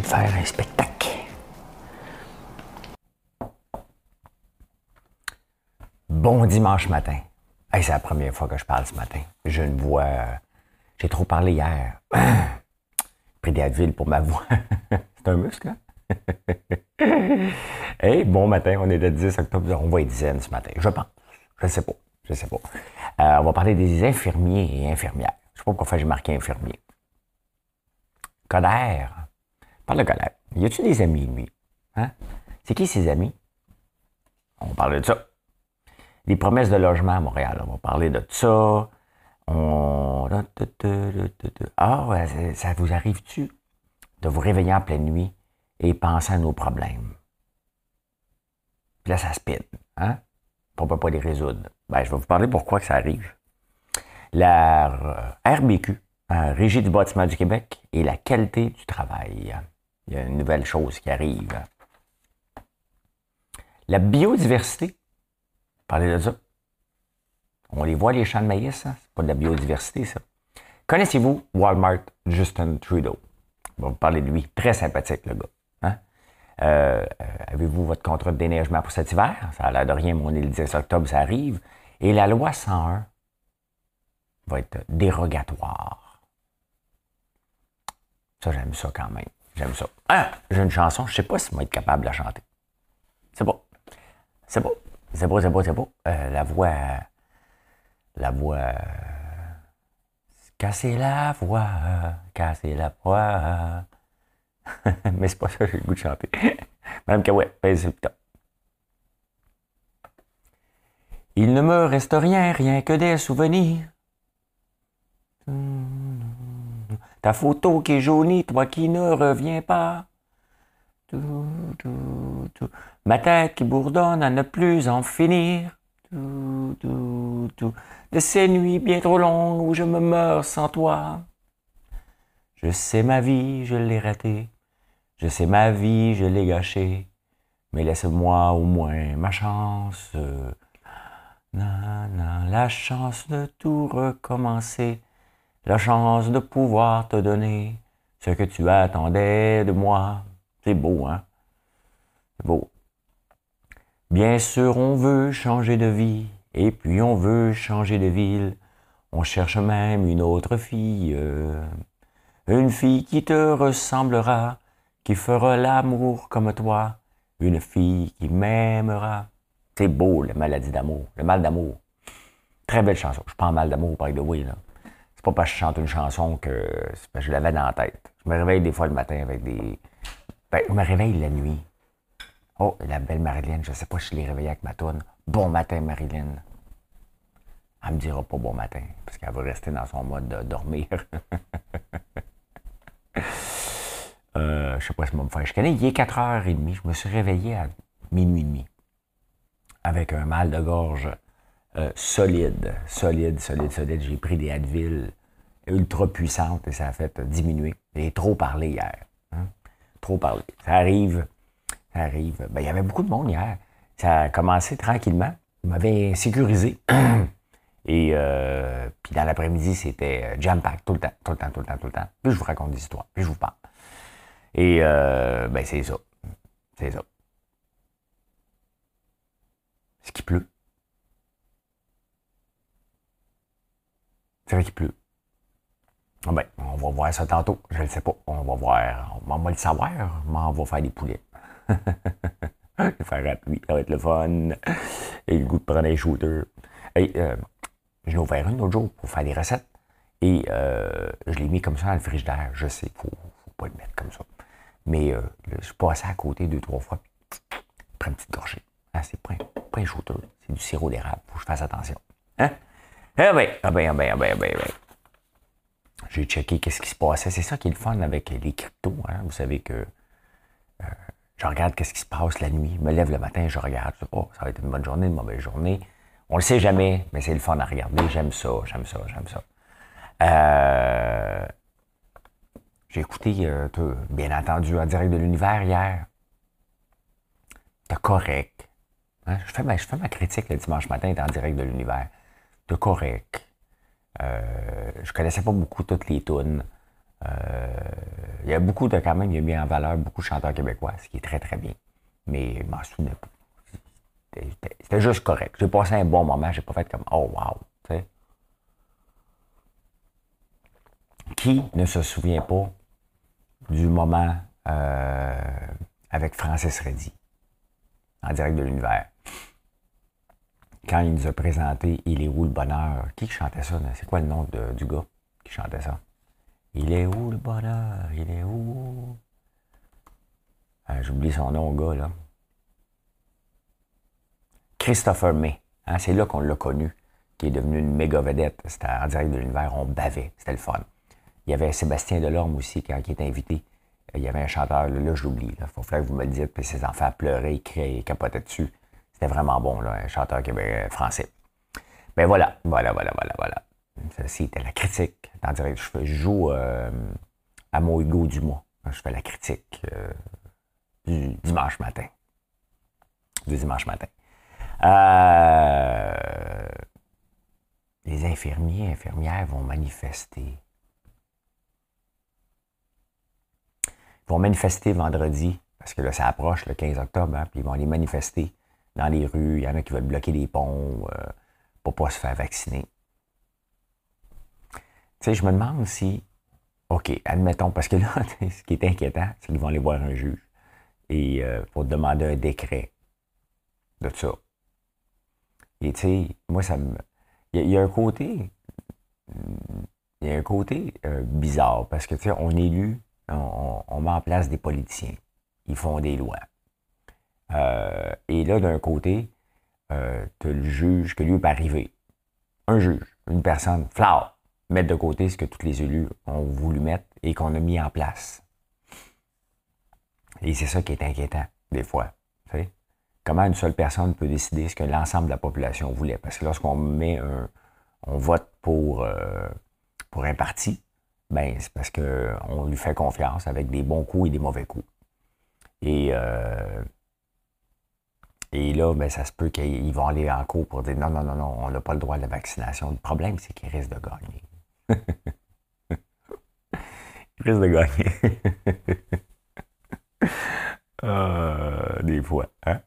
De faire un spectacle. Bon dimanche matin. c'est la première fois que je parle ce matin. Je ne vois. J'ai trop parlé hier. Pris des Advil pour ma voix. c'est un muscle, hein? hey, bon matin, on est le 10 octobre, on va être dizaine ce matin, je pense. Je sais pas, je sais pas. Euh, on va parler des infirmiers et infirmières. Je sais pas pourquoi j'ai marqué infirmier. Coder, Parle de colère. Y a-tu des amis, lui? Hein? C'est qui ses amis? On va parler de ça. Les promesses de logement à Montréal, on va parler de ça. On... Ah, ça vous arrive-tu de vous réveiller en pleine nuit et penser à nos problèmes? Puis là, ça spin, hein? On peut pas les résoudre. Ben, je vais vous parler pourquoi que ça arrive. La RBQ, hein, Régie du bâtiment du Québec, et la qualité du travail il y a une nouvelle chose qui arrive. La biodiversité, parlez de ça. On les voit, les champs de maïs, hein? c'est pas de la biodiversité, ça. Connaissez-vous Walmart Justin Trudeau? On va vous parler de lui. Très sympathique, le gars. Hein? Euh, euh, avez-vous votre contrat de déneigement pour cet hiver? Ça a l'air de rien, mais on est le 10 octobre, ça arrive. Et la loi 101 va être dérogatoire. Ça, j'aime ça quand même. J'aime ça. Ah, j'ai une chanson, je sais pas si je vais être capable de la chanter. C'est beau. C'est beau. C'est beau, c'est beau, c'est beau. La voix. La voix. Casser la voix. Casser la voix. Mais c'est pas ça que j'ai le goût de chanter. Madame Kawet, c'est le top. Il ne me reste rien, rien que des souvenirs. Ta photo qui est jaunie, toi qui ne reviens pas. Ma tête qui bourdonne à ne plus en finir. De ces nuits bien trop longues où je me meurs sans toi. Je sais ma vie, je l'ai ratée. Je sais ma vie, je l'ai gâchée. Mais laisse-moi au moins ma chance. la chance de tout recommencer la chance de pouvoir te donner ce que tu attendais de moi. C'est beau, hein? C'est beau. Bien sûr, on veut changer de vie, et puis on veut changer de ville. On cherche même une autre fille, une fille qui te ressemblera, qui fera l'amour comme toi, une fille qui m'aimera. C'est beau, la maladie d'amour, le mal d'amour. Très belle chanson. Je prends mal d'amour, by the way, là pas parce que je chante une chanson que, je l'avais dans la tête. Je me réveille des fois le matin avec des. Ben, je me réveille la nuit. Oh, la belle Marilyn, je sais pas si je l'ai réveillée avec ma toune. Bon matin, Marilyn. Elle me dira pas bon matin, parce qu'elle va rester dans son mode de dormir. euh, je sais pas si je vais me faire. Connais, il est 4h30. Je me suis réveillé à minuit et demi. Avec un mal de gorge euh, solide, solide, solide, solide. J'ai pris des Advil ultra puissantes et ça a fait diminuer. J'ai trop parlé hier. Hein. Trop parlé. Ça arrive, ça arrive. Ben, il y avait beaucoup de monde hier. Ça a commencé tranquillement. Ils m'avaient sécurisé. Et euh, puis dans l'après-midi, c'était euh, jam-pack tout le temps, tout le temps, tout le temps, tout le temps. Puis je vous raconte des histoires, puis je vous parle. Et ben c'est ça. C'est ça. Ce qui pleut. C'est vrai qu'il pleut. Ah ben, on va voir ça tantôt. Je ne sais pas. On va voir. On va le savoir. On va faire des poulets. faire rapide. Ça va être le fun. Et le goût de prendre un shooter. Et, euh, je l'ai ouvert une autre jour pour faire des recettes. Et euh, je l'ai mis comme ça dans le frigidaire. Je sais, il ne faut pas le mettre comme ça. Mais euh, je suis passé à côté deux, trois fois. Prends une petite gorgée. Ah, c'est pas, un shooter. C'est du sirop d'érable. Faut que je fasse attention. Hein? Eh bien, eh bien, eh bien, eh bien, eh bien. j'ai checké qu'est-ce qui se passait. C'est ça qui est le fun avec les cryptos. Hein. Vous savez que euh, je regarde qu'est-ce qui se passe la nuit. Je me lève le matin, je regarde. Pas, ça va être une bonne journée, une mauvaise journée. On le sait jamais, mais c'est le fun à regarder. J'aime ça, j'aime ça, j'aime ça. Euh, j'ai écouté, euh, bien entendu, en direct de l'univers hier. T'es correct. Hein? Je, fais ma, je fais ma critique le dimanche matin en direct de l'univers. T'es correct. Euh, je connaissais pas beaucoup toutes les tunes. Euh, il y a beaucoup de, quand même, il a mis en valeur beaucoup de chanteurs québécois, ce qui est très, très bien. Mais je m'en souvenais pas. C'était juste correct. J'ai passé un bon moment, j'ai pas fait comme Oh wow. Qui ne se souvient pas du moment euh, avec Francis Reddy, en direct de l'univers? Quand il nous a présenté Il est où le bonheur? Qui chantait ça? C'est quoi le nom du gars qui chantait ça? Il est où le bonheur? Il est où? Ah, j'oublie son nom, gars, là. Christopher May. Hein, c'est là qu'on l'a connu, qui est devenu une méga vedette. C'était en direct de l'univers, on bavait. C'était le fun. Il y avait Sébastien Delorme aussi, il était invité. Il y avait un chanteur, là, là j'oublie. Il faut que vous me le dites. Puis ses enfants pleuraient, criaient, capotaient dessus. C'était vraiment bon, là, un chanteur québécois français. Ben voilà, voilà, voilà, voilà, voilà. C'était la critique. Je, joue euh, à mon Hugo mois. Je fais la critique euh, du dimanche matin. Du dimanche matin. Euh, les infirmiers et infirmières vont manifester. Ils vont manifester vendredi, parce que là, ça approche le 15 octobre, hein, puis ils vont aller manifester dans les rues. Il y en a qui veulent bloquer les ponts pour ne pas se faire vacciner. Tu sais, je me demande si, OK, admettons, parce que là, ce qui est inquiétant, c'est qu'ils vont aller voir un juge et euh, pour demander un décret de ça. Et tu sais, moi, ça me. Il y, a un côté. Il y a un côté euh, bizarre parce que, tu sais, on élu, on, on, met en place des politiciens. Ils font des lois. Euh, et là, d'un côté, tu as le juge que lui peut arriver. Un juge, une personne, flower mettre de côté ce que tous les élus ont voulu mettre et qu'on a mis en place. Et c'est ça qui est inquiétant, des fois. Comment une seule personne peut décider ce que l'ensemble de la population voulait? Parce que lorsqu'on met un. on vote pour, euh, pour un parti, ben, c'est parce qu'on lui fait confiance avec des bons coups et des mauvais coups. Et, euh, et là, ben, ça se peut qu'ils vont aller en cours pour dire non, non, non, non, on n'a pas le droit à la vaccination. Le problème, c'est qu'ils risquent de gagner. Il risque de gagner. Euh, des fois. Hein?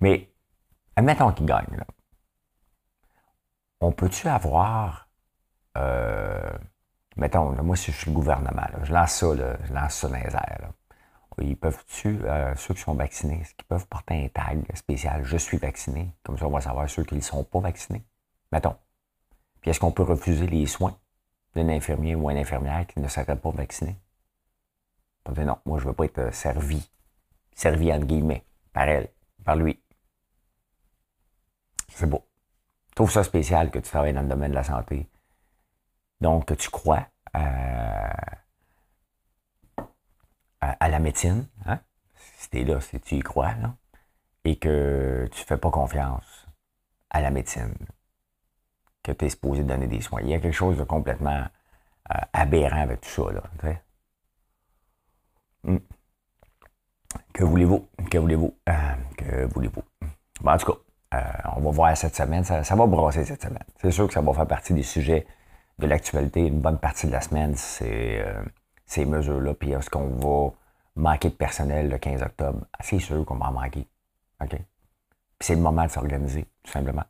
Mais admettons qu'il gagne. Là. On peut-tu avoir. Euh, mettons, moi, si je suis le gouvernement, je lance ça, je lance ça dans les airs. Ils peuvent-tu, euh, ceux qui sont vaccinés, est-ce qu'ils peuvent porter un tag spécial Je suis vacciné? Comme ça, on va savoir ceux qui ne sont pas vaccinés. Mettons. Puis est-ce qu'on peut refuser les soins? d'un infirmier ou une infirmière qui ne serait pas vacciné? non, moi je ne veux pas être servi, servi entre guillemets, par elle, par lui. C'est beau. Je trouve ça spécial que tu travailles dans le domaine de la santé. Donc, que tu crois à, la médecine, hein? si tu es là, si tu y crois, et que tu ne fais pas confiance à la médecine, que tu es supposé donner des soins. Il y a quelque chose de complètement euh, aberrant avec tout ça. Là, hmm. Que voulez-vous? Que voulez-vous? Euh, que voulez-vous? en tout cas, euh, on va voir cette semaine. Ça, va brasser cette semaine. C'est sûr que ça va faire partie des sujets de l'actualité. Une bonne partie de la semaine, c'est ces mesures-là. Puis est-ce qu'on va manquer de personnel le 15 octobre? C'est sûr qu'on va en manquer. OK? Puis c'est le moment de s'organiser, tout simplement.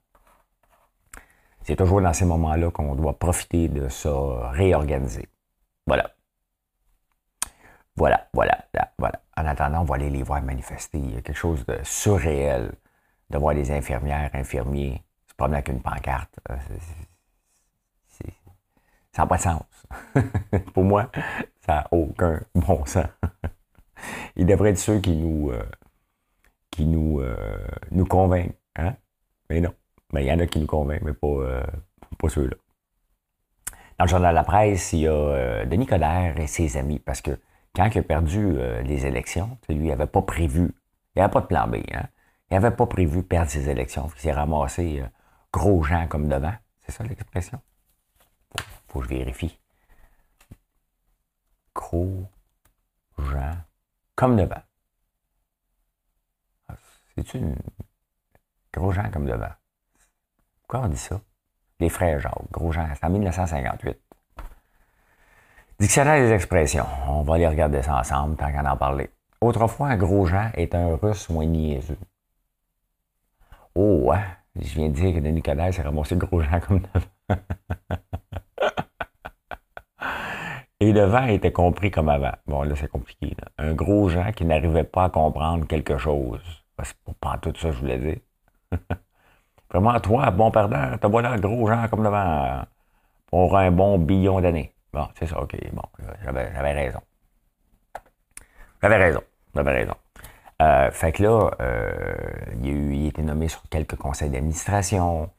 C'est toujours dans ces moments-là qu'on doit profiter de ça, réorganiser. Voilà. Voilà, voilà, voilà. En attendant, on va aller les voir manifester. Il y a quelque chose de surréel de voir des infirmières, infirmiers se promener avec une pancarte. Ça n'a pas de sens. Pour moi, ça n'a aucun bon sens. Il devrait être ceux qui nous, euh, qui nous, euh, nous convainquent. Hein? Mais non. Mais il y en a qui nous convainquent, mais pas, euh, pas ceux-là. Dans le journal de la presse, il y a euh, Denis Coderre et ses amis, parce que quand il a perdu les élections, lui, il n'avait pas prévu, il n'y avait pas de plan B, hein? il n'avait pas prévu perdre ses élections. Il s'est ramassé gros gens comme devant. C'est ça l'expression? Faut, que je vérifie. Gros gens comme devant. Ah, c'est-tu une... Gros gens comme devant? Pourquoi on dit ça? Les frères Jacques, gros gens, c'est en 1958. Dictionnaire des expressions. On va aller regarder ça ensemble tant qu'à en parler. Autrefois, un gros Jean est un russe moins niaiseux. Oh, ouais. Je viens de dire que Denis Coderre s'est ramassé gros Jean comme devant. Et devant était compris comme avant. Bon, là, c'est compliqué. Un gros Jean qui n'arrivait pas à comprendre quelque chose. C'est pas tout ça je voulais dire. Vraiment, toi, bon perdant, t'as voilà gros gens comme devant pour un bon billion d'années. Bon, c'est ça, ok, bon, j'avais, raison. J'avais raison, j'avais raison. Euh, fait que là, euh, il, a eu, il a été nommé sur quelques conseils d'administration.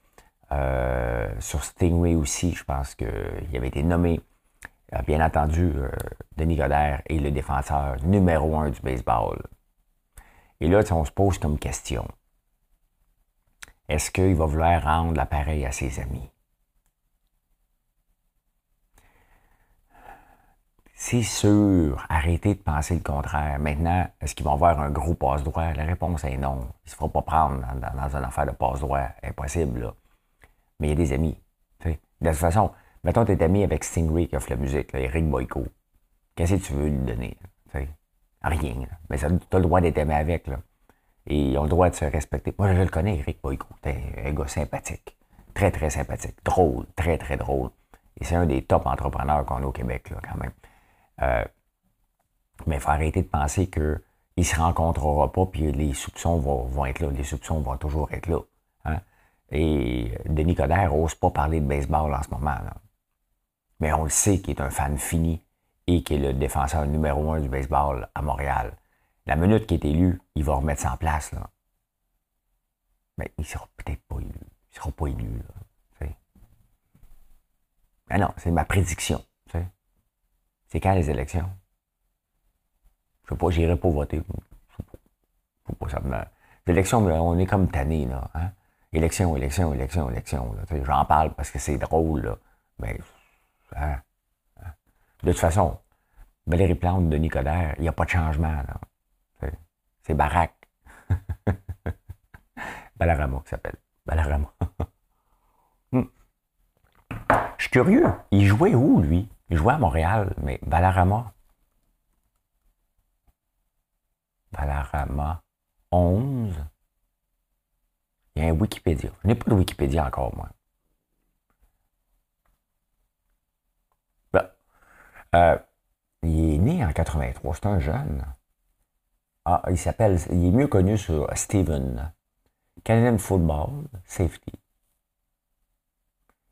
Euh, sur Stingray aussi, je pense qu'il avait été nommé. Bien entendu, Denis Godert est le défenseur numéro un du baseball. Et là, on se pose comme question. Est-ce qu'il va vouloir rendre l'appareil à ses amis? C'est sûr, arrêtez de penser le contraire. Maintenant, est-ce qu'ils vont avoir un gros passe-droit? La réponse est non. Il ne se fera pas prendre dans, une affaire de passe-droit. Impossible. Mais il y a des amis. De toute façon, mettons, tu es ami avec Stingray qui offre la musique, Eric Boyko. Qu'est-ce que tu veux lui donner? Rien. Mais tu as le droit d'être aimé avec. Là. Et ils ont le droit de se respecter. Moi, je le connais, Eric Boyko. C'est un gars sympathique. Très, très sympathique. Drôle. Très, très drôle. Et c'est un des top entrepreneurs qu'on a au Québec, là, quand même. Euh, mais il faut arrêter de penser qu'il ne se rencontrera pas, puis les soupçons vont, être là. Les soupçons vont toujours être là. Hein. Et Denis Coderre n'ose pas parler de baseball en ce moment. Mais on le sait qu'il est un fan fini et qu'il est le défenseur numéro un du baseball à Montréal. La minute qui est élu, il va remettre ça en place. Là. Mais il ne sera peut-être pas élu. Il sera pas élu. Là, Mais non, c'est ma prédiction. C'est quand les élections? Je ne sais pas, j'irai pas voter. Faut pas, on est comme tanné, là. Hein? Élection, élection, élection, élection. J'en parle parce que c'est drôle, là. Mais, hein? hein? De toute façon, Valérie Plante, Denis Coderre, il n'y a pas de changement. C'est Barack. Balarama qui s'appelle. Balarama. Hmm. Je suis curieux. Il jouait où, lui? Il jouait à Montréal, mais Balarama. Balarama 11. Il y a un Wikipédia. Je n'ai pas de Wikipédia encore, moi. Ben, euh, il est né en 83. C'est un jeune. Ah, il s'appelle, il est mieux connu sur Steven. Canadian Football Safety.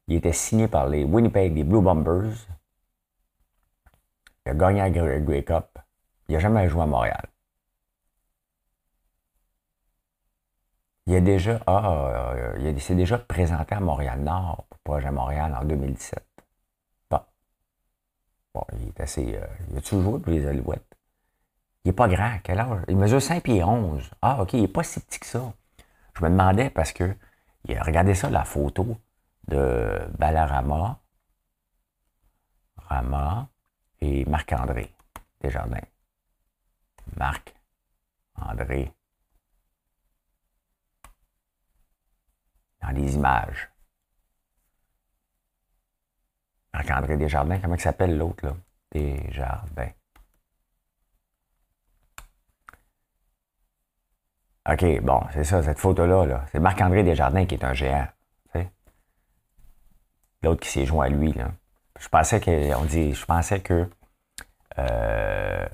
Il était signé par les Winnipeg, les Blue Bombers. Il a gagné la Grey Cup. Il n'a jamais joué à Montréal. Il a déjà, ah, il s'est déjà présenté à Montréal-Nord pour Projet Montréal en 2017. Il est assez. Euh, il a toujours joué pour les Alouettes? Il n'est pas grand. Quel âge? Il mesure 5 pieds 11. Ah, OK, il n'est pas si petit que ça. Je me demandais parce que, regardez ça, la photo de Balarama, Rama et Marc-André Desjardins. Marc-André. Dans les images. Marc-André Desjardins, comment il s'appelle l'autre, là? Desjardins. OK, bon, c'est ça, cette photo-là, -là, c'est Marc-André Desjardins qui est un géant. L'autre qui s'est joint à lui. Là. Je pensais que. On dit. Je pensais que euh,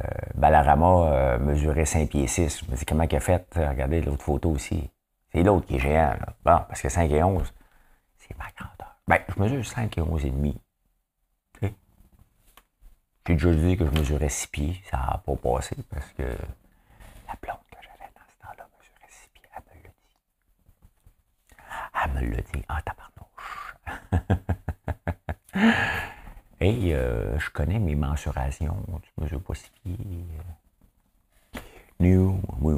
euh, Balarama euh, mesurait 5 pieds 6. Je me dis comment il a fait? Regardez l'autre photo aussi. C'est l'autre qui est géant. Là. Bon, parce que 5 et 11, c'est ma grandeur. Ben, je mesure 5 et 11 et demi. J'ai déjà dit que je mesurais 6 pieds. Ça n'a pas passé parce que la blonde Elle me l'a dit en tabarnouche. Et euh, je connais mes mensurations. Tu mesures pas si New, oui.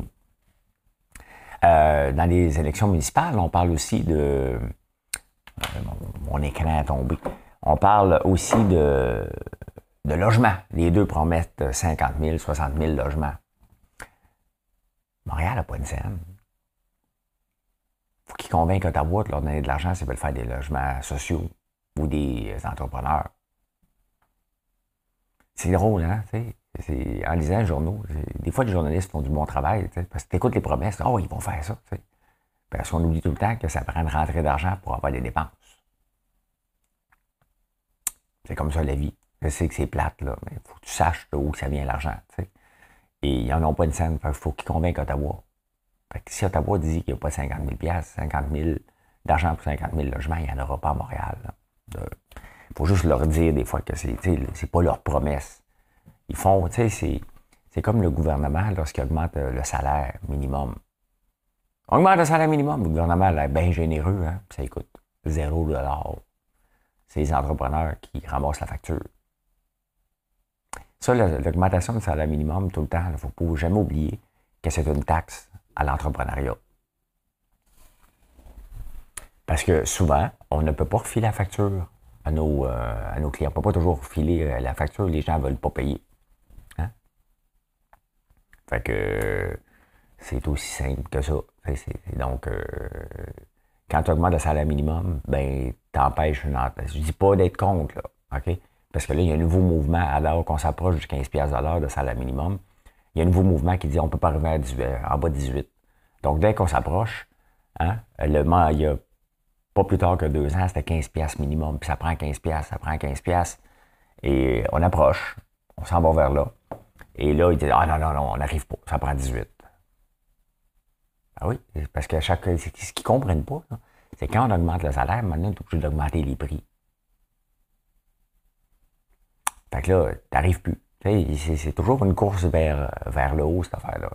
Euh, dans les élections municipales, on parle aussi de. Mon, écran a tombé. On parle aussi de, de logement. Les deux promettent 50 000, 60 000 logements. Montréal n'a pas une scène. faut qu'ils convainquent Ottawa de leur donner de l'argent s'ils veulent faire des logements sociaux ou des entrepreneurs. C'est drôle, hein? en lisant les journaux, des fois, les journalistes font du bon travail, parce que tu écoutes les promesses, oh, ils vont faire ça. Parce qu'on oublie tout le temps que ça prend une rentrée d'argent pour avoir des dépenses. C'est comme ça la vie. Je sais que c'est plate, là, mais il faut que tu saches d'où ça vient l'argent. Et ils n'en ont pas une scène. Il faut qu'ils convainquent Ottawa. Que si Ottawa dit qu'il n'y a pas 50 000 50 000 d'argent pour 50 000 logements, il n'y en aura pas à Montréal. Il faut juste leur dire des fois que c'est, c'est pas leur promesse. Ils font, tu sais, c'est, comme le gouvernement lorsqu'il augmente euh, le salaire minimum. Augmente le salaire minimum, le gouvernement est bien généreux, hein, ça coûte zéro dollar. C'est les entrepreneurs qui ramassent la facture. Ça, l'augmentation du salaire minimum, tout le temps, il ne faut jamais oublier que c'est une taxe à l'entrepreneuriat. Parce que souvent, on ne peut pas refiler la facture à nos, euh, clients. On ne peut pas toujours filer euh, la facture, les gens ne veulent pas payer. Hein? Fait que c'est aussi simple que ça. donc, euh, quand tu augmentes le salaire minimum, ben, t'empêches une Je dis pas d'être contre, là, OK? Parce que là, il y a un nouveau mouvement, alors qu'on s'approche du 15 de salaire minimum, il y a un nouveau mouvement qui dit on peut pas arriver en bas de 18. Donc, dès qu'on s'approche, hein, le, il y a pas plus tard que deux ans, c'était 15 pièces minimum. Puis ça prend 15 pièces, ça prend 15 pièces. Et on approche, on s'en va vers là. Et là, il dit Ah non, non, non, on n'arrive pas, ça prend 18. Ah oui, parce que chaque. Ce qu'ils ne comprennent pas, c'est quand on augmente le salaire, maintenant, on est obligé d'augmenter les prix. Fait que là, t'arrives plus. C'est toujours une course vers, vers le haut, cette affaire-là.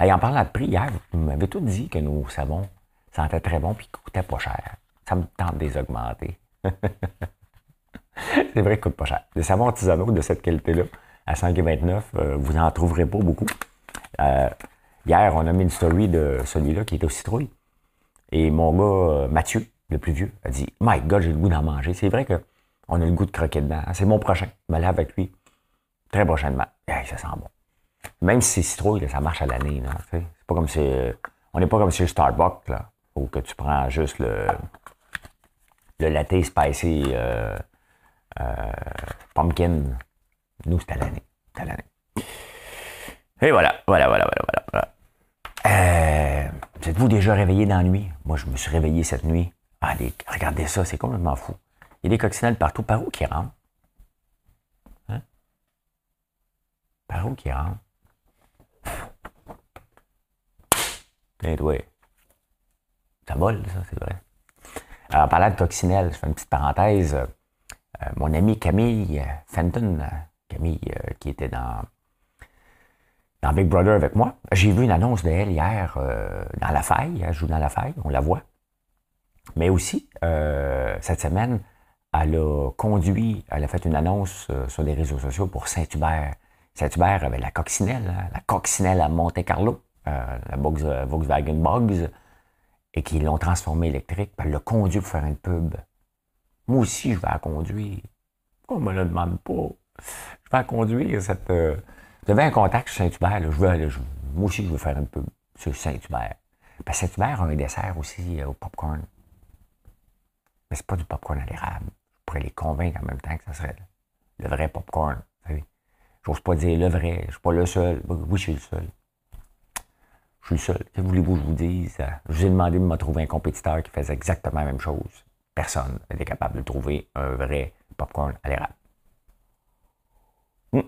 Et en parlant de prix, hier, vous m'avez tout dit que nous savons sentait très bon puis coûtait pas cher. Ça me tente de les augmenter. c'est vrai qu'il coûte pas cher. Des savons artisanaux de cette qualité-là, à 5,29, euh, vous n'en trouverez pas beaucoup. Euh, hier, on a mis une story de celui-là qui était au citrouille. Et mon gars, euh, Mathieu, le plus vieux, a dit My God, j'ai le goût d'en manger. C'est vrai qu'on a le goût de croquer dedans. C'est mon prochain. Je avec lui très prochainement. ça sent bon. Même si c'est citrouille, ça marche à l'année. C'est pas comme si. on n'est pas comme chez Starbucks. Là ou que tu prends juste le, le latte spicy euh, euh, pumpkin. Nous, c'est à l'année. C'est à l'année. Et voilà, voilà, voilà, voilà, voilà. Euh, êtes-vous déjà réveillé dans la nuit? Moi, je me suis réveillé cette nuit. Allez, regardez ça, c'est complètement fou. Il y a des coccinelles partout. Par où qui rentrent? Hein? Par où qui rentrent? Eh, ouais. Ça vole, ça, c'est vrai. Alors, en parlant de coccinelle, je fais une petite parenthèse. Euh, mon ami Camille Fenton, Camille euh, qui était dans, dans Big Brother avec moi, j'ai vu une annonce d'elle hier euh, dans La Faille. Elle joue dans La Faille, on la voit. Mais aussi, cette semaine, elle a conduit, elle a fait une annonce sur les réseaux sociaux pour Saint-Hubert. Saint-Hubert avait la coccinelle, hein, la coccinelle à Monte-Carlo, la Volkswagen Bugs et qu'ils l'ont transformé électrique, elle l'a conduit pour faire une pub. Moi aussi, je vais la conduire. On me le demande pas. Je vais la conduire, cette. Euh... Vous un contact sur Saint-Hubert, moi aussi, je veux faire une pub sur Saint-Hubert. Saint-Hubert a un dessert aussi euh, au popcorn. Mais c'est pas du popcorn à l'érable. Je pourrais les convaincre en même temps que ça serait le vrai popcorn. J'ose pas dire le vrai. Je suis pas le seul. Oui, je suis le seul. Je suis seul. Que voulez-vous que je vous dise? Je vous ai demandé de me trouver un compétiteur qui faisait exactement la même chose. Personne n'était capable de trouver un vrai popcorn à l'érable. Hmm.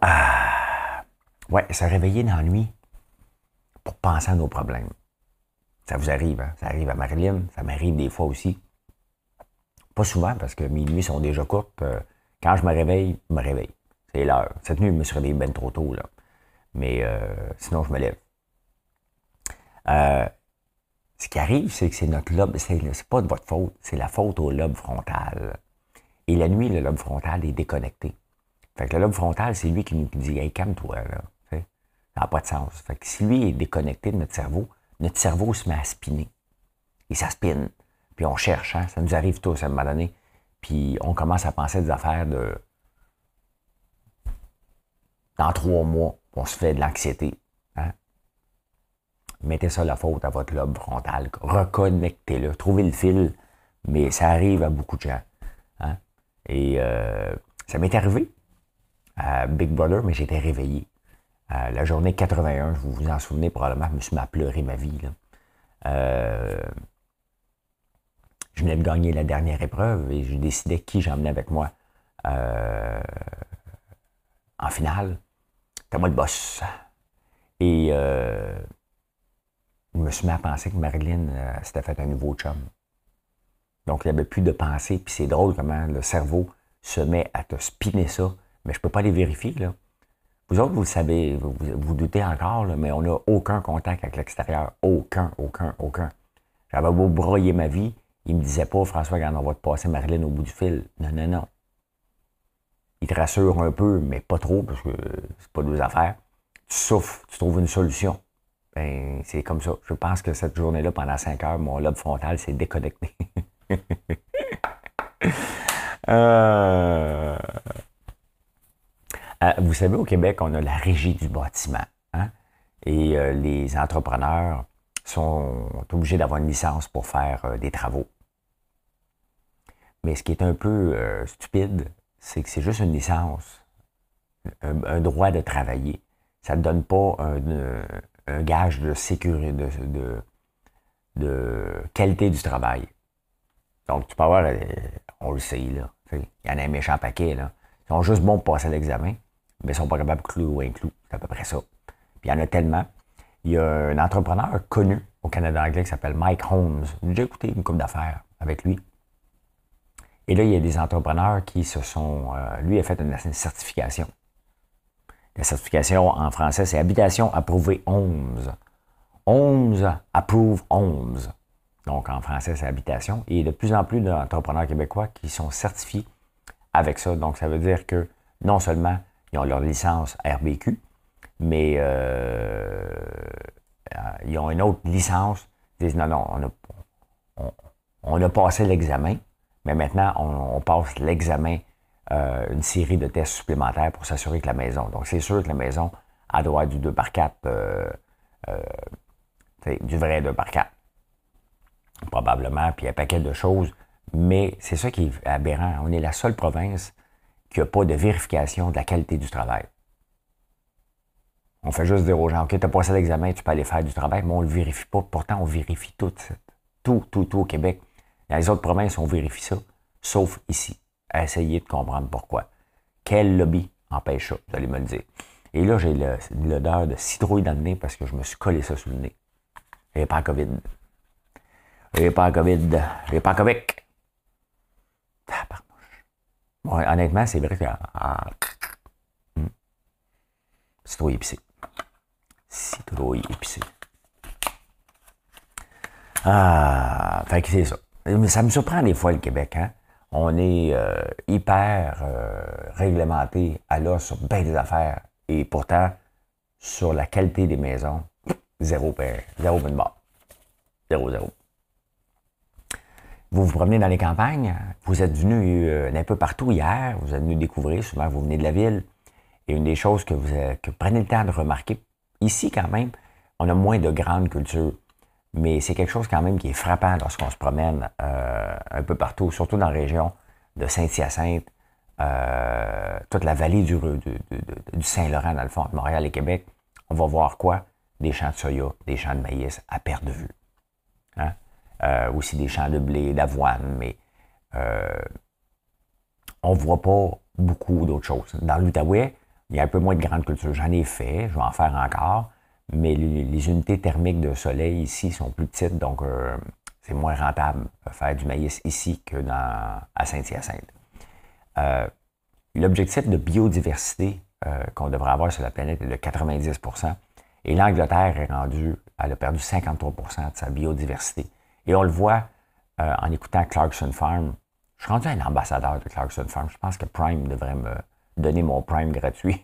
Ah. Ouais, se réveiller dans la nuit pour penser à nos problèmes. Ça vous arrive, hein? Ça arrive à Marilyn, ça m'arrive des fois aussi. Pas souvent parce que mes nuits sont déjà courtes. Euh, quand je me réveille, je me réveille. C'est l'heure. Cette nuit, je me suis réveillé bien trop tôt. Là. Mais euh, sinon, je me lève. Euh, Ce qui arrive, c'est que c'est notre lobe, c'est pas de votre faute, c'est la faute au lobe frontal. Et la nuit, le lobe frontal est déconnecté. Fait que le lobe frontal, c'est lui qui nous dit Hey, calme-toi, là. Ça n'a pas de sens. Fait que si lui est déconnecté de notre cerveau, notre cerveau se met à spinner. Et ça spinne. Puis on cherche, hein? ça nous arrive tous à un moment donné. Puis on commence à penser des affaires de. Dans trois mois, on se fait de l'anxiété. Hein? Mettez ça la faute à votre lobe frontal. Reconnectez-le. Trouvez le fil. Mais ça arrive à beaucoup de gens. Hein? Et euh, ça m'est arrivé à Big Brother, mais j'étais réveillé. la journée 81, vous vous en souvenez probablement, je me suis mis à pleurer ma vie. Euh, je venais de gagner la dernière épreuve et je décidais qui j'emmenais avec moi euh, en finale. C'était moi le boss. Et euh, je me suis mis à penser que Marilyn euh, s'était fait un nouveau chum. Donc, il n'y avait plus de pensée. Puis c'est drôle comment le cerveau se met à te spinner ça. Mais je ne peux pas les vérifier. Là. Vous autres, vous le savez, vous, vous doutez encore, mais on n'a aucun contact avec l'extérieur. Aucun, aucun, aucun. J'avais beau broyer ma vie, il me disait pas, François, quand on va te passer Marilyn au bout du fil. Non, non, non. Il te rassure un peu, mais pas trop, parce que c'est pas deux affaires. Tu souffres, tu trouves une solution. Ben, c'est comme ça. Je pense que cette journée-là, pendant cinq heures, mon lobe frontal s'est déconnecté. Euh, vous savez, au Québec, on a la régie du bâtiment. Hein? Et euh, les entrepreneurs sont obligés d'avoir une licence pour faire des travaux. Mais ce qui est un peu euh, stupide, c'est que c'est juste une licence, un, droit de travailler. Ça ne donne pas un, gage de sécurité, de, de, qualité du travail. Donc, tu peux avoir, euh, on le sait, là. Il y en a un méchant paquet, là. Ils sont juste bons pour passer l'examen, mais ils sont pas capables de clou un clou. C'est à peu près ça. Puis il y en a tellement. Il y a un entrepreneur connu au Canada anglais qui s'appelle Mike Holmes. J'ai écouté une coupe d'affaires avec lui. Et là, il y a des entrepreneurs qui se sont... Euh, lui a fait une, certification. La certification en français, c'est Habitation approuvée 11. 11 approuve 11. Donc, en français, c'est habitation. Et il y a de plus en plus d'entrepreneurs québécois qui sont certifiés avec ça. Donc, ça veut dire que non seulement ils ont leur licence RBQ, mais euh, ils ont une autre licence. Ils disent non, non, on a, passé l'examen, mais maintenant, on, passe l'examen, euh, une série de tests supplémentaires pour s'assurer que la maison. Donc, c'est sûr que la maison, a doit être du 2 par 4, euh, euh, du vrai 2 par 4. Probablement, puis un paquet de choses. Mais c'est ça qui est aberrant. On est la seule province qui n'a pas de vérification de la qualité du travail. On fait juste dire aux gens, OK, tu as passé l'examen, tu peux aller faire du travail, mais on ne le vérifie pas. Pourtant, on vérifie tout. Tout, tout, tout au Québec. Dans les autres provinces, on vérifie ça, sauf ici. À essayer de comprendre pourquoi. Quel lobby empêche ça? Vous allez me le dire. Et là, j'ai l'odeur de citrouille dans le nez parce que je me suis collé ça sous le nez. J'ai pas COVID. J'ai pas COVID. J'ai pas COVID. Bon, honnêtement, c'est vrai que. Ah, hmm. Citrouille épicée. Citrouille épicée. Ah, fait que c'est ça. Ça me surprend des fois, le Québec. Hein? On est euh, hyper euh, réglementé à l'os sur bien des affaires. Et pourtant, sur la qualité des maisons, zéro, zéro de barre. Zéro, zéro. Vous vous promenez dans les campagnes, vous êtes venu euh, un peu partout hier, vous êtes venu découvrir, souvent vous venez de la ville. Et une des choses que vous, vous prenez le temps de remarquer, ici quand même, on a moins de grandes cultures mais c'est quelque chose quand même qui est frappant lorsqu'on se promène euh, un peu partout, surtout dans la région de Saint-Hyacinthe, euh, toute la vallée du, du, Saint-Laurent, dans le fond, entre Montréal et Québec. On va voir quoi? Des champs de soya, des champs de maïs à perte de vue. Hein? Euh, aussi des champs de blé, d'avoine, mais on ne voit pas beaucoup d'autres choses. Dans l'Outaouais, il y a un peu moins de grandes cultures. J'en ai fait, je vais en faire encore mais les, unités thermiques de soleil ici sont plus petites, donc euh, c'est moins rentable de faire du maïs ici que dans, à Saint-Hyacinthe. Euh, L'objectif de biodiversité euh, qu'on devrait avoir sur la planète est de 90% Et l'Angleterre est rendue, elle a perdu 53% de sa biodiversité. Et on le voit euh, en écoutant Clarkson Farm. Je suis rendu un ambassadeur de Clarkson Farm. Je pense que Prime devrait me donner mon Prime gratuit.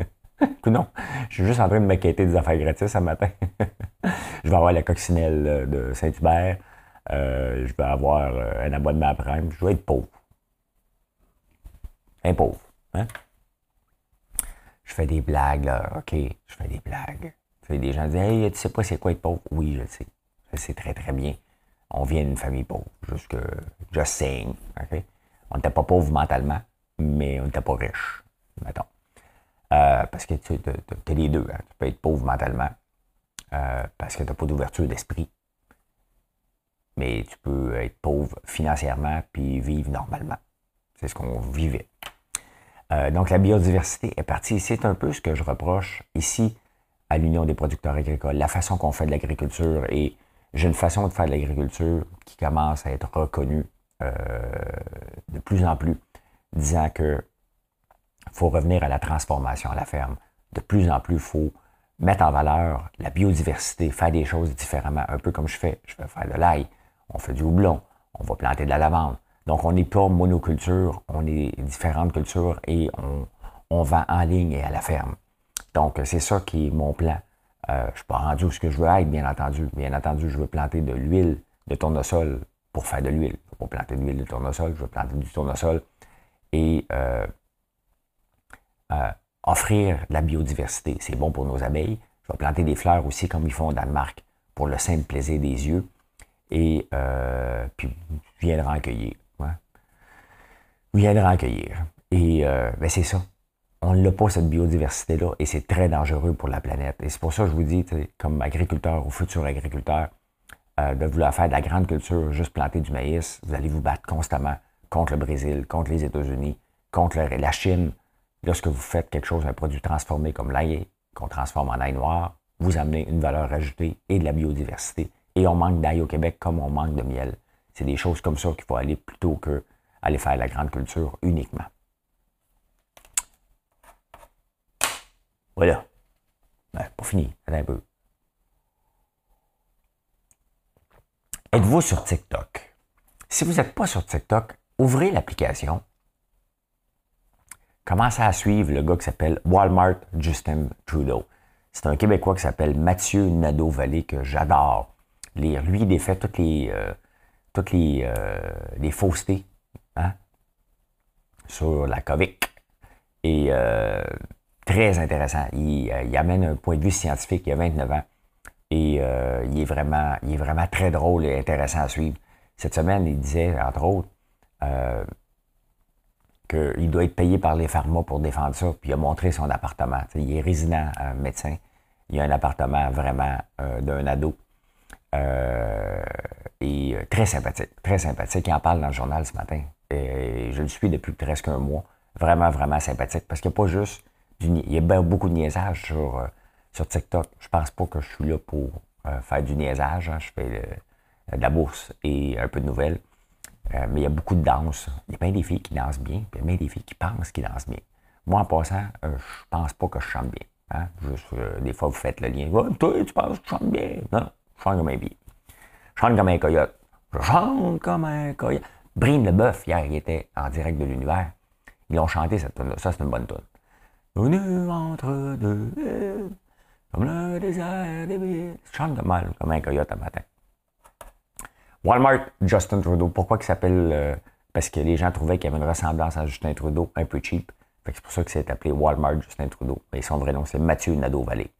non, je suis juste en train de m'inquiéter des affaires gratuites ce matin. je vais avoir la coccinelle euh, de Saint-Hubert. Euh, je vais avoir un abonnement à Prime. Je vais être pauvre. Un pauvre. Hein? Je fais des blagues, là. OK, je fais des blagues. des gens disent Hey, tu sais pas c'est quoi être pauvre? Oui, je le sais. Je sais très, très bien. On vient d'une famille pauvre. Juste que, just saying. On n'était pas pauvre mentalement, mais on n'était pas riche, mettons. Euh, parce que tu as les deux. Hein. Tu peux être pauvre mentalement euh, parce que tu n'as pas d'ouverture d'esprit. Mais tu peux être pauvre financièrement puis vivre normalement. C'est ce qu'on vivait. Euh, donc, la biodiversité est partie. C'est un peu ce que je reproche ici à l'Union des producteurs agricoles, la façon qu'on fait de l'agriculture. Et j'ai une façon de faire de l'agriculture qui commence à être reconnue euh, de plus en plus, disant que faut revenir à la transformation à la ferme. De plus en plus, il faut mettre en valeur la biodiversité, faire des choses différemment, un peu comme je fais. Je vais faire de l'ail, on fait du houblon, on va planter de la lavande, donc, on n'est pas monoculture, on est différentes cultures et on, on vend en ligne et à la ferme. Donc, c'est ça qui est mon plan. Euh, je ne suis pas rendu où ce que je veux être, bien entendu. Bien entendu, je veux planter de l'huile de tournesol pour faire de l'huile. Je veux pas planter de l'huile de tournesol, je veux planter du tournesol et euh, euh, offrir de la biodiversité. C'est bon pour nos abeilles. Je vais planter des fleurs aussi comme ils font au Danemark pour le simple plaisir des yeux. Et puis, je viendrai en cueillir viendra accueillir. Et euh, ben c'est ça. On n'a pas cette biodiversité-là et c'est très dangereux pour la planète. Et c'est pour ça que je vous dis, comme agriculteur ou futur agriculteur, euh, de vouloir faire de la grande culture, juste planter du maïs, vous allez vous battre constamment contre le Brésil, contre les États-Unis, contre la Chine. Lorsque vous faites quelque chose, un produit transformé comme l'ail, qu'on transforme en ail noir, vous amenez une valeur ajoutée et de la biodiversité. Et on manque d'ail au Québec comme on manque de miel. C'est des choses comme ça qu'il faut aller plutôt que aller faire la grande culture uniquement. Voilà. Ben, pas fini. un peu. Êtes-vous sur TikTok? Si vous n'êtes pas sur TikTok, ouvrez l'application. Commencez à suivre le gars qui s'appelle Walmart Justin Trudeau. C'est un Québécois qui s'appelle Mathieu Nadeau-Vallée que j'adore lire. Lui, il défait toutes les, euh, euh, faussetés Hein? sur la COVID. Et euh, très intéressant. Euh, il, amène un point de vue scientifique. Il a 29 ans. Et euh, il, est vraiment, il est vraiment très drôle et intéressant à suivre. Cette semaine, il disait, entre autres, qu'il doit être payé par les pharma pour défendre ça. Puis il a montré son appartement. il est résident médecin. Il a un appartement vraiment d'un ado. et très sympathique, très sympathique. Il en parle dans le journal ce matin. Et je le suis depuis presque un mois. Vraiment, vraiment sympathique. Parce qu'il n'y a pas juste Il y a beaucoup de niaisage sur, euh, sur TikTok. Je pense pas que je suis là pour euh, faire du niaisage. Hein. Je fais de la bourse et un peu de nouvelles. Euh, mais il y a beaucoup de danse. Il y a plein des filles qui dansent bien, puis il y a plein des filles qui pensent qu'ils dansent bien. Moi, en passant, je pense pas que je chante bien. Hein. Des fois, vous faites le lien. tu penses que tu chantes bien? Non, je chante comme un billet. Je chante comme un coyote. Je chante comme un coyote. Brime le bœuf, hier, il était en direct de l'univers. Ils ont chanté cette tune Ça, c'est une bonne tune. Nous entre deux comme le désert des villes. Je chante de mal, comme un coyote un matin. Walmart, Justin Trudeau. Pourquoi il s'appelle... Euh, parce que les gens trouvaient qu'il y avait une ressemblance à Justin Trudeau, un peu cheap. c'est pour ça que c'est appelé Walmart Justin Trudeau. Mais son vrai nom, c'est Mathieu Nadeau-Vallée.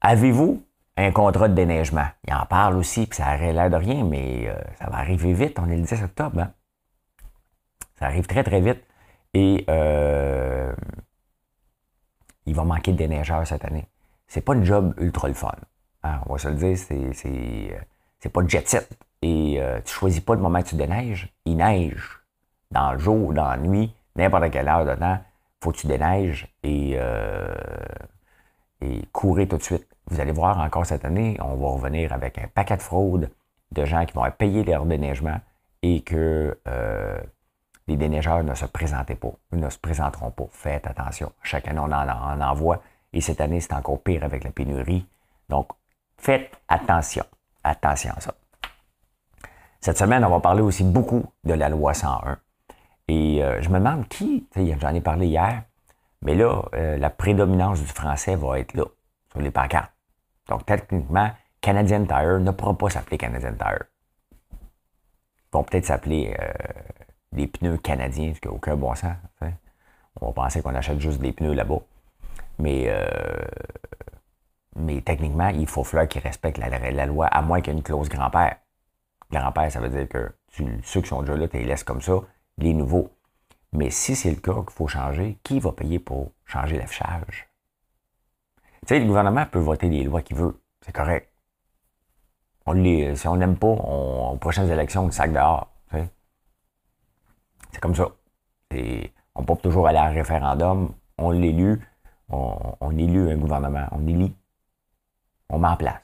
Avez-vous un contrat de déneigement? Il en parle aussi, puis ça aurait l'air de rien, mais euh, ça va arriver vite. On est le 10 octobre. Hein? Ça arrive très, très vite. Et euh, il va manquer de déneigeurs cette année. C'est pas un job ultra le fun. Hein. On va se le dire, c'est, c'est, pas jet set. Et euh, tu choisis pas le moment que tu déneiges. Il neige dans le jour, dans la nuit, n'importe quelle heure de temps. Faut que tu déneiges et, et courir tout de suite. Vous allez voir encore cette année, on va revenir avec un paquet de fraudes de gens qui vont payer leur déneigement et que euh, les déneigeurs ne se présentaient pas, ne se présenteront pas. Faites attention. Chaque année, on en, envoie Et cette année, c'est encore pire avec la pénurie. Donc, faites attention. Attention à ça. Cette semaine, on va parler aussi beaucoup de la loi 101. Et euh, je me demande qui, j'en ai parlé hier, mais là, euh, la prédominance du français va être là, sur les pancartes. Donc, techniquement, Canadian Tire ne pourra pas s'appeler Canadian Tire. Ils vont peut-être s'appeler euh, des pneus canadiens, ce qui aucun bon sens. On va penser qu'on achète juste des pneus là-bas. Mais, euh, mais techniquement, il faut falloir qu'ils respectent la, loi, à moins qu'il y ait une clause grand-père. Grand-père, ça veut dire que ceux qui sont déjà là, tu les laisses comme ça, les nouveaux. Mais si c'est le cas qu'il faut changer, qui va payer pour changer l'affichage? Tu sais, le gouvernement peut voter les lois qu'il veut. C'est correct. On les, si on n'aime pas, on, aux prochaines élections, on le sac dehors. C'est comme ça. on peut toujours aller à un référendum, on l'élu, on, on un gouvernement, on élit, on met en place.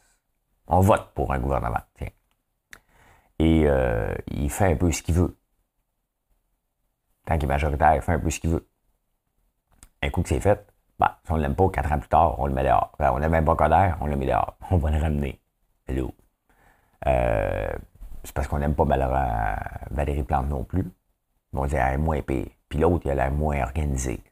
On vote pour un gouvernement. Tiens. Et euh, il fait un peu ce qu'il veut. Tant qu'il est majoritaire, il fait un peu ce qu'il veut. Un coup que c'est fait, bah, si on ne l'aime pas, quatre ans plus tard, on le met dehors. Ben, on n'aime pas Coder, on le met dehors. On va le ramener. Hello. Euh, c'est parce qu'on n'aime pas Valérie Plante non plus. On dit elle est moins épée. Puis l'autre, elle est moins organisée.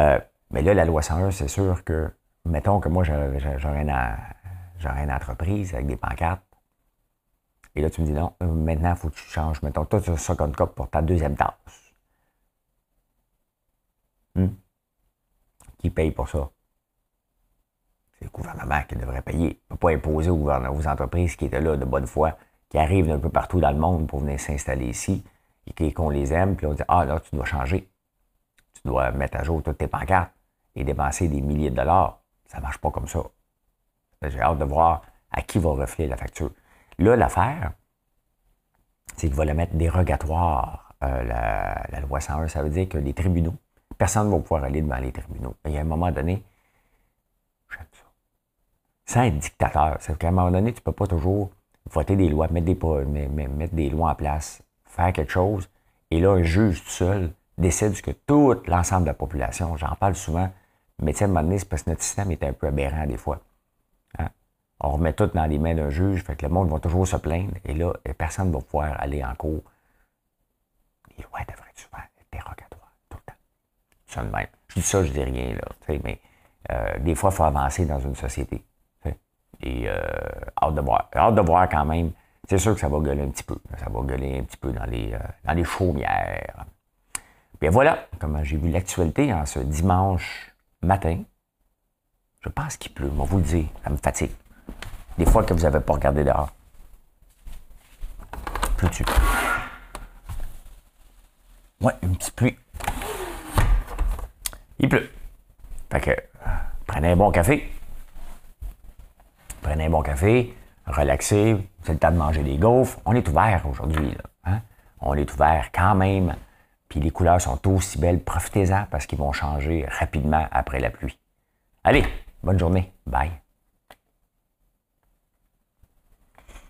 Euh, mais là, la loi 101, c'est sûr que, mettons que moi, j'aurais une, entreprise avec des pancartes. Et là, tu me dis non, maintenant, il faut que tu changes. Mettons, toi, tu as 50 copes pour ta deuxième tasse. Hmm? Qui paye pour ça? C'est le gouvernement qui devrait payer. Il ne peut pas imposer aux, aux entreprises qui étaient là de bonne foi, qui arrivent d'un peu partout dans le monde pour venir s'installer ici, et qu'on les aime, puis on dit Ah là, tu dois changer. Tu dois mettre à jour toutes tes pancartes et dépenser des milliers de dollars. Ça ne marche pas comme ça. J'ai hâte de voir à qui va refléter la facture. Là, l'affaire, c'est qu'il va la mettre dérogatoire, euh, la, loi 101. Ça veut dire que les tribunaux, personne ne va pouvoir aller devant les tribunaux. Il y a un moment donné, j'aime ça. Sans être dictateur, c'est qu'à un moment donné, tu ne peux pas toujours voter des lois, mettre des, mettre des lois en place, faire quelque chose, et là, un juge tout seul décide que tout l'ensemble de la population, j'en parle souvent, mais moment donné, c'est parce que notre système est un peu aberrant des fois. Hein. On remet tout dans les mains d'un juge, fait que le monde va toujours se plaindre, et là, personne ne va pouvoir aller en cours. Les lois devraient souvent être dérogatoires, tout le temps. Ça de même. Je dis ça, je dis rien, là, mais euh, des fois, il faut avancer dans une société. Et euh, hâte de voir. Hâte de voir quand même. C'est sûr que ça va gueuler un petit peu. Ça va gueuler un petit peu dans les, euh, dans les chaumières. Bien voilà comment j'ai vu l'actualité en ce dimanche matin. Je pense qu'il pleut, on vous le dire, ça me fatigue. Des fois que vous n'avez pas regardé dehors. Pleut-tu? Ouais, une petite pluie. Il pleut. Fait que, prenez un bon café. Prenez un bon café, relaxez, c'est le temps de manger des gaufres. On est ouvert aujourd'hui. Hein? On est ouvert quand même. Puis les couleurs sont aussi belles. Profitez-en parce qu'ils vont changer rapidement après la pluie. Allez, bonne journée. Bye.